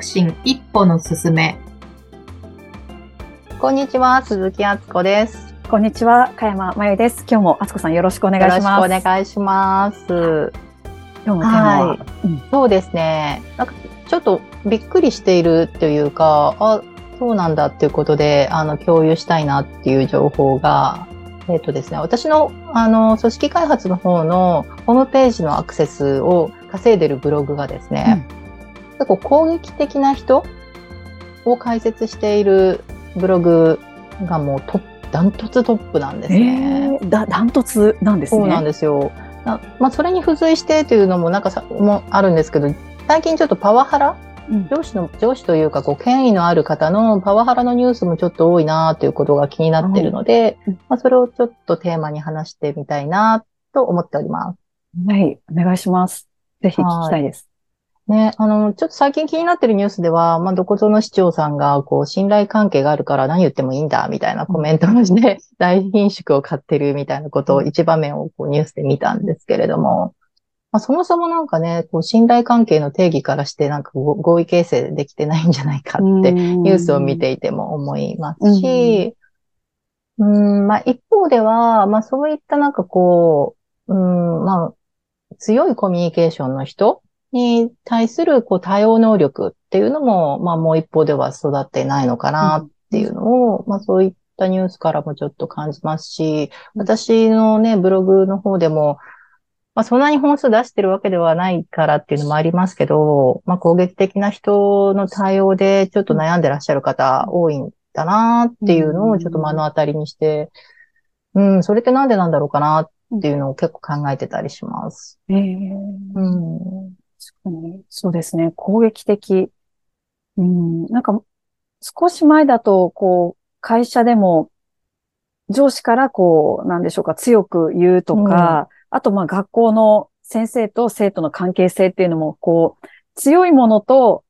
促進一歩の進め。こんにちは、鈴木敦子です。こんにちは、加山真由です。今日も敦子さんよろしくお願いします。よろしくお願いします。今日のテーマは、はいそうですね。なんかちょっとびっくりしているというか、あ、そうなんだっていうことで、あの、共有したいなっていう情報が、えっ、とですね、私の、あの、組織開発の方のホームページのアクセスを稼いでるブログがですね、結構攻撃的な人を解説しているブログがもうトップ、ダントツトップなんですえね。ー、だダントツなんですね。そうなんですよ。なまあ、それに付随してというのもなんかさもあるんですけど、最近ちょっとパワハラうん上司の、上司というか、こう、権威のある方のパワハラのニュースもちょっと多いなということが気になっているので、うんまあ、それをちょっとテーマに話してみたいなと思っております。はい、お願いします。ぜひ聞きたいです。ね、あの、ちょっと最近気になってるニュースでは、まあ、どこぞの市長さんが、こう、信頼関係があるから何言ってもいいんだ、みたいなコメントをして、大品種を買ってるみたいなことを一場面をこうニュースで見たんですけれども、まあ、そもそもなんかね、こう、信頼関係の定義からして、なんかご合意形成できてないんじゃないかって、ニニュースを見ていても思いますし、うん、まあ一方では、まあそういったなんかこう、うん、まあ強いコミュニケーションの人に対するこう対応能力っていうのも、まあもう一方では育っていないのかなっていうのを、まあそういったニュースからもちょっと感じますし、私のね、ブログの方でも、まあそんなに本数出してるわけではないからっていうのもありますけど、まあ攻撃的な人の対応でちょっと悩んでらっしゃる方多いんだなっていうのをちょっと目の当たりにして、うん、それってなんでなんだろうかなっていうのを結構考えてたりします。えーうん。確かにそうですね。攻撃的。うん、なんか、少し前だと、こう、会社でも、上司からこう、なんでしょうか、強く言うとか、あと、まあ、学校の先生と生徒の関係性っていうのも、こう、強いものと、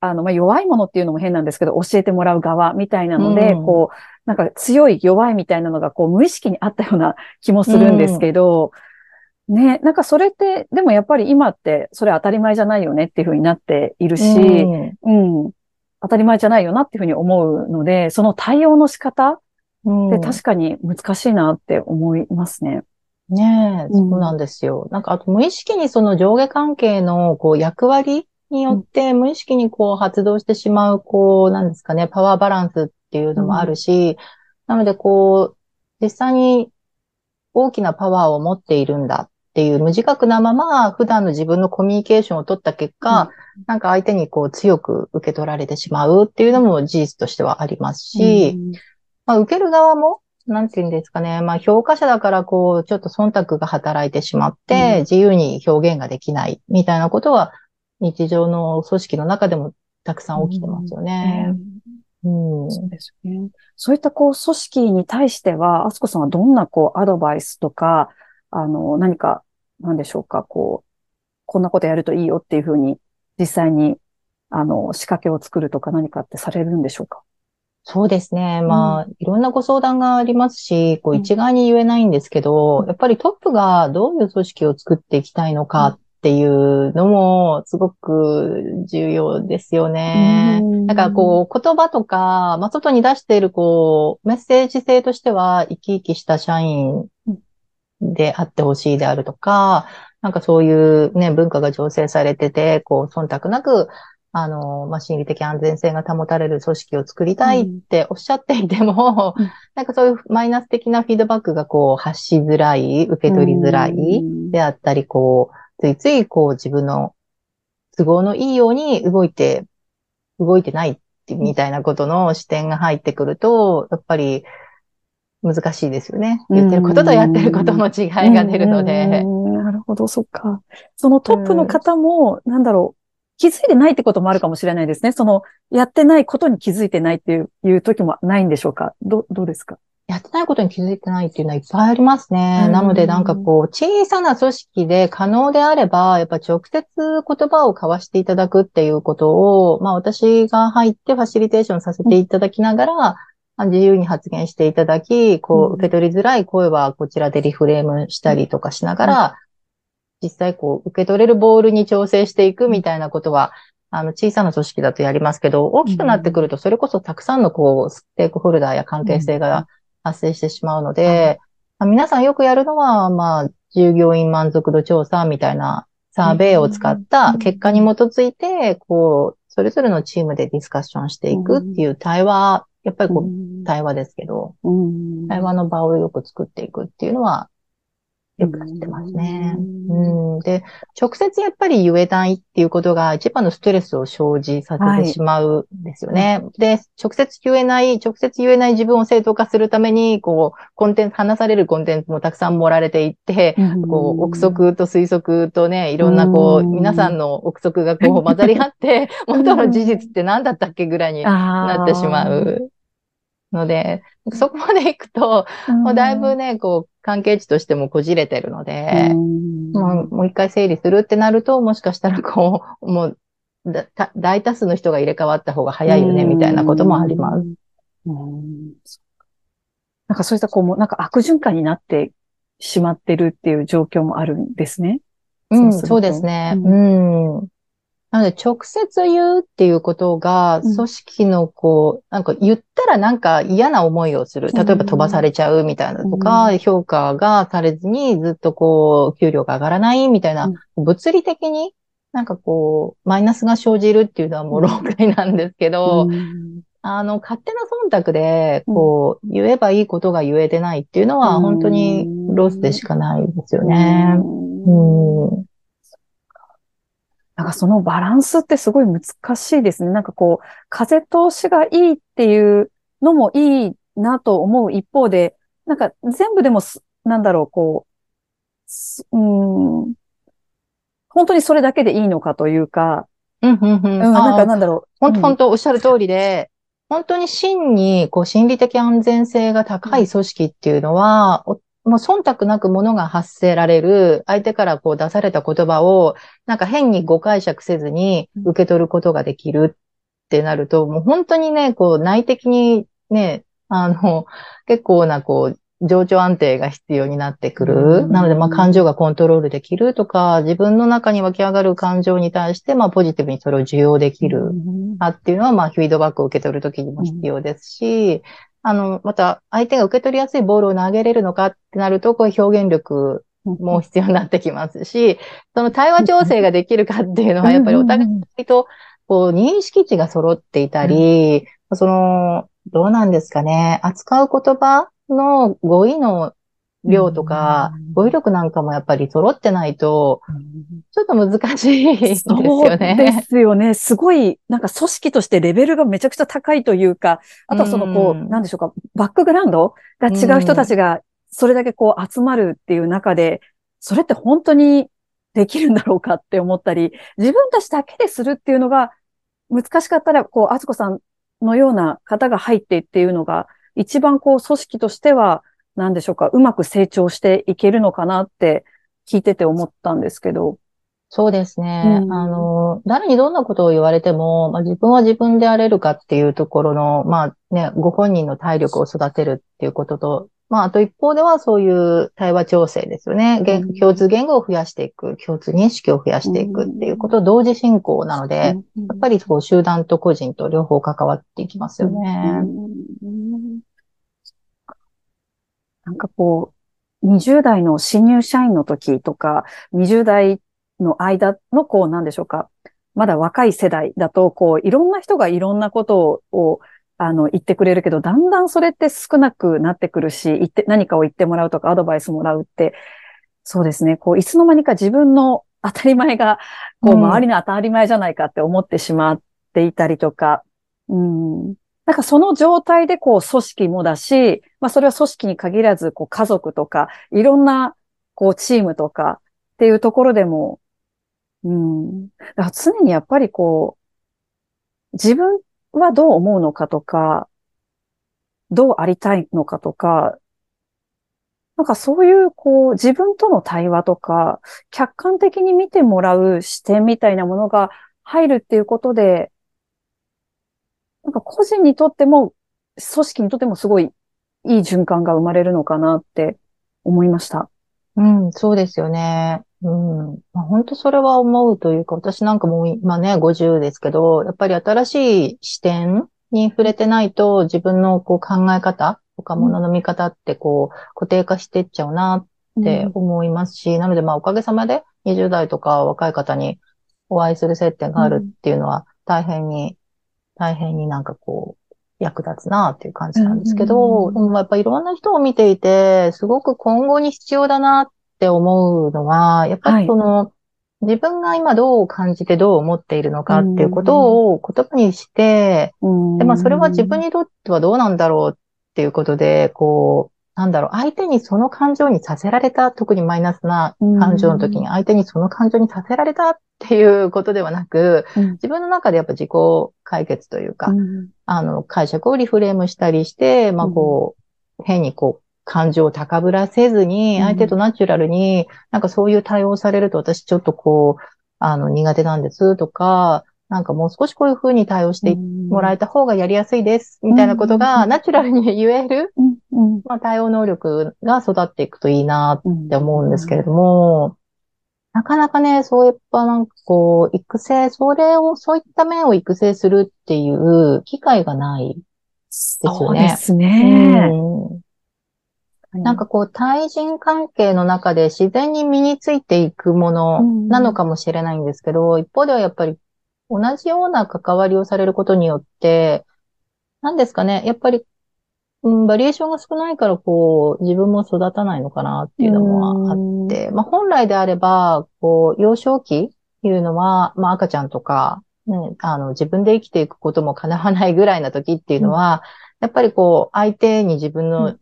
あの、まあ、弱いものっていうのも変なんですけど、教えてもらう側みたいなので、うんこう、なんか強い弱いみたいなのが、こう、無意識にあったような気もするんですけど、ね、なんかそれって、でもやっぱり今って、それ当たり前じゃないよねっていうふうになっているし、うん。うん、当たり前じゃないよなっていうふうに思うので、その対応の仕方うん。って確かに難しいなって思いますね。ねえ、うん。そうなんですよ。なんか、あと無意識にその上下関係の、こう、役割によって、無意識にこう、発動してしまう、こう、なんですかね、パワーバランスっていうのもあるし、なので、こう、実際に大きなパワーを持っているんだっていう無自覚なまま、普段の自分のコミュニケーションを取った結果、なんか相手にこう、強く受け取られてしまうっていうのも事実としてはありますし、まあ、受ける側も、なんていうんですかね。まあ、評価者だから、こう、ちょっと忖度が働いてしまって、うん自由に表現ができない、みたいなことは、日常の組織の中でもたくさん起きてますよね。うん。そうですよね。そういったこう組織に対しては、あすこさんはどんなこうアドバイスとか、あの、何か、なんでしょうか、こう、こんなことやるといいよっていうふうに、実際に、あの、仕掛けを作るとか何かってされるんでしょうか？そうですね。まあ、いろんなご相談がありますし、こう、うん。一概に言えないんですけど、うん。やっぱりトップがどういう組織を作っていきたいのかっていうのも、すごく重要ですよね。うん。なんかこう、言葉とか、まあ、外に出しているこう、メッセージ性としては、生き生きした社員であってほしいであるとか、なんかそういうね、文化が醸成されてて、こう、忖度なく、あの、まあ、心理的安全性が保たれる組織を作りたいっておっしゃっていても、うん。なんかそういうマイナス的なフィードバックがこう、発しづらい、受け取りづらい、うん。であったり、こう、ついついこう自分の都合のいいように動いて、動いてないってみたいなことの視点が入ってくると、やっぱり難しいですよね。言ってることとやってることの違いが出るので。うんなるほど、そっか。そのトップの方も、なんだろう、気づいてないってこともあるかもしれないですね。その、やってないことに気づいてないっていういう時もないんでしょうか？ど、どうですか？やってないことに気づいてないっていうのはいっぱいありますね。うんなのでなんかこう、小さな組織で可能であれば、やっぱ直接言葉を交わしていただくっていうことを、まあ私が入ってファシリテーションさせていただきながら、まあ自由に発言していただき、こう受け取りづらい声はこちらでリフレームしたりとかしながら、実際こう、受け取れるボールに調整していくみたいなことは、あの、小さな組織だとやりますけど、大きくなってくると、それこそたくさんのこう、ステークホルダーや関係性が発生してしまうので、まあ、皆さんよくやるのは、まあ、従業員満足度調査みたいなサーベイを使った結果に基づいて、こう、それぞれのチームでディスカッションしていくっていう対話、やっぱりこう、対話ですけど、対話の場をよく作っていくっていうのは、よく知ってますね。うん。で、直接やっぱり言えないっていうことが一番のストレスを生じさせてしまうんですよね。はい、で、直接言えない、直接言えない自分を正当化するために、こう、コンテンツ、話されるコンテンツもたくさん盛られていって、こう、憶測と推測とね、いろんなこう、皆さんの憶測がこう 混ざり合って、元の事実って何だったっけぐらいになってしまう。ので、そこまで行くと、もうだいぶね、こう、関係値としてもこじれてるので、もうもう一回整理するってなると、もしかしたらこう、もう大多数の人が入れ替わった方が早いよね、みたいなこともあります。なんかそういったこう、なんか悪循環になってしまってるっていう状況もあるんですね。うん、そうですね。うん。なので、直接言うっていうことが、組織のこう、なんか言ったらなんか嫌な思いをする。例えば飛ばされちゃうみたいなとか、評価がされずにずっとこう、給料が上がらないみたいな、物理的になんかこう、マイナスが生じるっていうのはもう老害なんですけど、あの、勝手な忖度で、こう、言えばいいことが言えてないっていうのは、本当にロスでしかないですよね。うんなんかそのバランスってすごい難しいですね。なんかこう、風通しがいいっていうのもいいなと思う一方で、なんか全部でも、なんだろう、こう、うん、本当にそれだけでいいのかというか、うんうんうん。なんかなんだろう。本当、本当おっしゃる通りで、本当に真に、こう、心理的安全性が高い組織っていうのは、もう忖度なくものが発せられる、相手からこう出された言葉を、なんか変に誤解釈せずに受け取ることができるってなると、もう本当にね、こう内的にね、あの、結構なこう、情緒安定が必要になってくる。なので、まあ、感情がコントロールできるとか、自分の中に湧き上がる感情に対して、まあ、ポジティブにそれを受容できる。あっていうのは、まあ、フィードバックを受け取るときにも必要ですし、あの、また、相手が受け取りやすいボールを投げれるのかってなると、こういう表現力も必要になってきますし、その対話調整ができるかっていうのは、やっぱりお互いと、こう、認識値が揃っていたり、その、どうなんですかね、扱う言葉の語彙の量とか、語彙力なんかもやっぱり揃ってないと、ちょっと難しいですよね。そうですよね。すごい、なんか組織としてレベルがめちゃくちゃ高いというか、あとはそのこう、うなんでしょうか、バックグラウンドが違う人たちがそれだけこう集まるっていう中で、それって本当にできるんだろうかって思ったり、自分たちだけでするっていうのが難しかったら、こう、あつこさんのような方が入ってっていうのが、一番こう組織としてはなんでしょうか、うまく成長していけるのかなって聞いてて思ったんですけど。そうですね。うん、あの、誰にどんなことを言われても、まあ、自分は自分であれるかっていうところの、まあね、ご本人の体力を育てるっていうことと、まあ、あと一方ではそういう対話調整ですよね。うん、共通言語を増やしていく、共通認識を増やしていくっていうこと、同時進行なので、やっぱりそう集団と個人と両方関わっていきますよね。なんかこう、20代の新入社員の時とか、20代の間のこう、なんでしょうか。まだ若い世代だと、こう、いろんな人がいろんなことを、あの、言ってくれるけど、だんだんそれって少なくなってくるし、言って、何かを言ってもらうとか、アドバイスもらうって、そうですね、こう、いつの間にか自分の当たり前が、こう、周りの当たり前じゃないかって思ってしまっていたりとか、うん、なんかその状態でこう組織もだし、まあそれは組織に限らずこう家族とか、いろんなこうチームとかっていうところでも、うん。だから常にやっぱりこう、自分はどう思うのかとか、どうありたいのかとか、なんかそういう、こう、自分との対話とか、客観的に見てもらう視点みたいなものが入るっていうことで、なんか個人にとっても、組織にとってもすごいいい循環が生まれるのかなって思いました。うん、そうですよね。うん。まあ、本当それは思うというか、私なんかもう今ね、50ですけど、やっぱり新しい視点に触れてないと、自分のこう考え方とか物の見方ってこう固定化していっちゃうなって思いますし、うん、なのでまあおかげさまで20代とか若い方にお会いする接点があるっていうのは大変に、大変になんかこう役立つなっていう感じなんですけど、うん、でもやっぱいろんな人を見ていて、すごく今後に必要だなって思うのは、やっぱりその、はい、自分が今どう感じてどう思っているのかっていうことを言葉にして、うん、でまあそれは自分にとってはどうなんだろうっていうことで、こう、なんだろう、相手にその感情にさせられた、特にマイナスな感情の時に相手にその感情にさせられたっていうことではなく、うん、自分の中でやっぱ自己解決というか、うん、あの、解釈をリフレームしたりして、まあこう、変にこう、感情を高ぶらせずに、相手とナチュラルに、なんかそういう対応されると私ちょっとこう、あの、苦手なんですとか、なんかもう少しこういう風に対応してもらえた方がやりやすいです、みたいなことがナチュラルに言える、まあ、対応能力が育っていくといいなって思うんですけれども、なかなかね、そういったなんかこう、育成、それを、そういった面を育成するっていう機会がないですよね。そうですね。うん、なんかこう、対人関係の中で自然に身についていくものなのかもしれないんですけど、一方ではやっぱり同じような関わりをされることによって、何ですかね、やっぱりうん、バリエーションが少ないから、こう、自分も育たないのかなっていうのもあって、まあ本来であれば、こう、幼少期っていうのは、まあ赤ちゃんとか、ね、あの、自分で生きていくことも叶わないぐらいな時っていうのは、うん、やっぱりこう、相手に自分の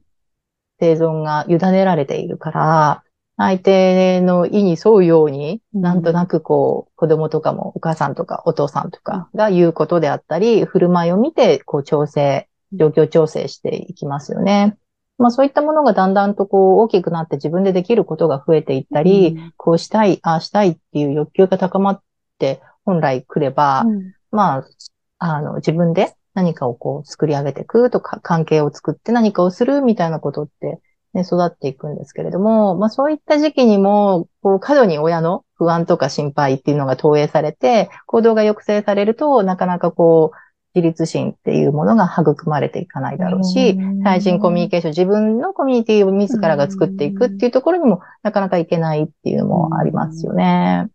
生存が委ねられているから、相手の意に沿うように、なんとなくこう、子供とかもお母さんとかお父さんとかが言うことであったり、振る舞いを見て、こう、調整状況調整していきますよね。まあそういったものがだんだんとこう大きくなって自分でできることが増えていったり、うん、こうしたい、ああしたいっていう欲求が高まって本来来れば、うん、まあ、あの自分で何かをこう作り上げていくとか、関係を作って何かをするみたいなことって、ね、育っていくんですけれども、まあそういった時期にも、こう過度に親の不安とか心配っていうのが投影されて、行動が抑制されると、なかなかこう、自立心っていうものが育まれていかないだろうし、対人コミュニケーション、自分のコミュニティを自らが作っていくっていうところにもなかなかいけないっていうのもありますよね。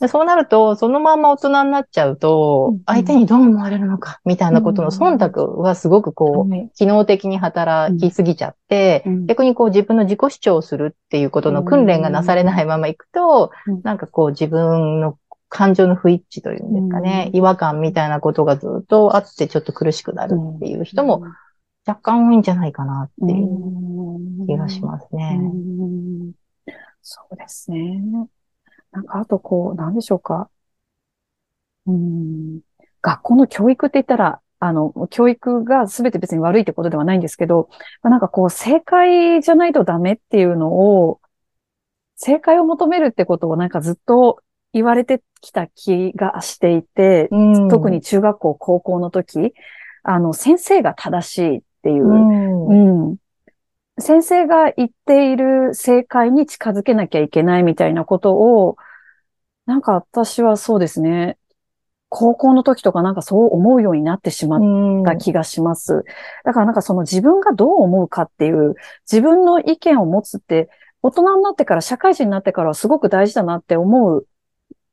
でそうなると、そのまま大人になっちゃうと、相手にどう思われるのか、みたいなことの忖度はすごくこう、機能的に働きすぎちゃって、逆にこう自分の自己主張するっていうことの訓練がなされないままいくと、なんかこう自分の感情の不一致というんですかね、うん、違和感みたいなことがずっとあってちょっと苦しくなるっていう人も若干多いんじゃないかなっていう気がしますね。うんそうですね。なんかあとこう、なんでしょうか。うん、学校の教育って言ったら、あの、教育が全て別に悪いってことではないんですけど、なんかこう、正解じゃないとダメっていうのを、正解を求めるってことをなんかずっと言われてきた気がしていて、うん、特に中学校、高校の時、あの、先生が正しいっていう、うん、うん、先生が言っている正解に近づけなきゃいけないみたいなことを、なんか私はそうですね、高校の時とかなんかそう思うようになってしまった気がします。うん、だからなんかその自分がどう思うかっていう、自分の意見を持つって、大人になってから、社会人になってからはすごく大事だなって思う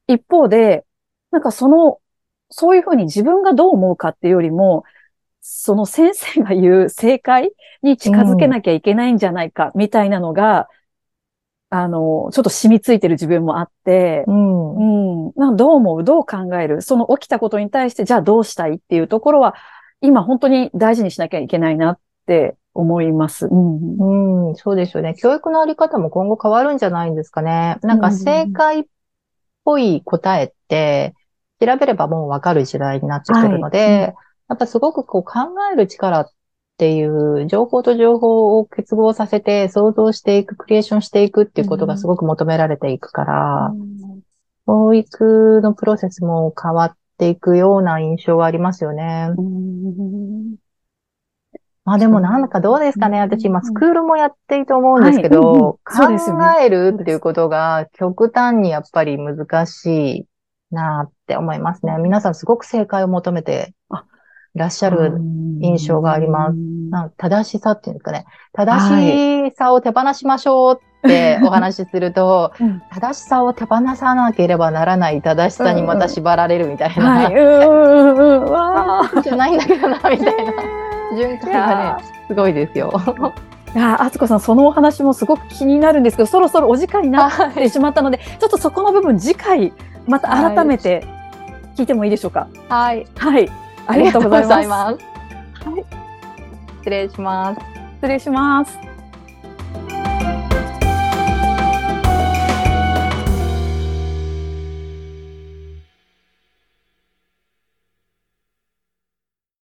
一方で、なんかその、そういうふうに自分がどう思うかっていうよりも、その先生が言う正解に近づけなきゃいけないんじゃないか、みたいなのが、うん、あの、ちょっと染みついてる自分もあって、うん。うん。などう思う？どう考える？その起きたことに対して、じゃあどうしたいっていうところは、今本当に大事にしなきゃいけないなって思います。うん、うん、そうですよね。教育のあり方も今後変わるんじゃないんですかね。なんか正解っぽい答えって、調べればもうわかる時代になってくるので、はい。うん、やっぱすごくこう考える力っていう情報と情報を結合させて想像していく、クリエーションしていくっていうことがすごく求められていくから、うん、教育のプロセスも変わっていくような印象はありますよね。うんまあでもなんかどうですかね。私今スクールもやっていて思うんですけど、考えるっていうことが極端にやっぱり難しいなって思いますね。皆さんすごく正解を求めていらっしゃる印象があります。正しさっていうんですかね。正しさを手放しましょうってお話しすると、は い正しさを手放さなければならない正しさにまた縛られるみたいな。はい、じゃないんだけどな、みたいな。循環がね、すごいですよ。いや、あつこさん、そのお話もすごく気になるんですけど、そろそろお時間になってしまったので、ちょっとそこの部分、次回、また改めて聞いてもいいでしょうか？はい。はい。ありがとうございます。はい。失礼します。失礼します。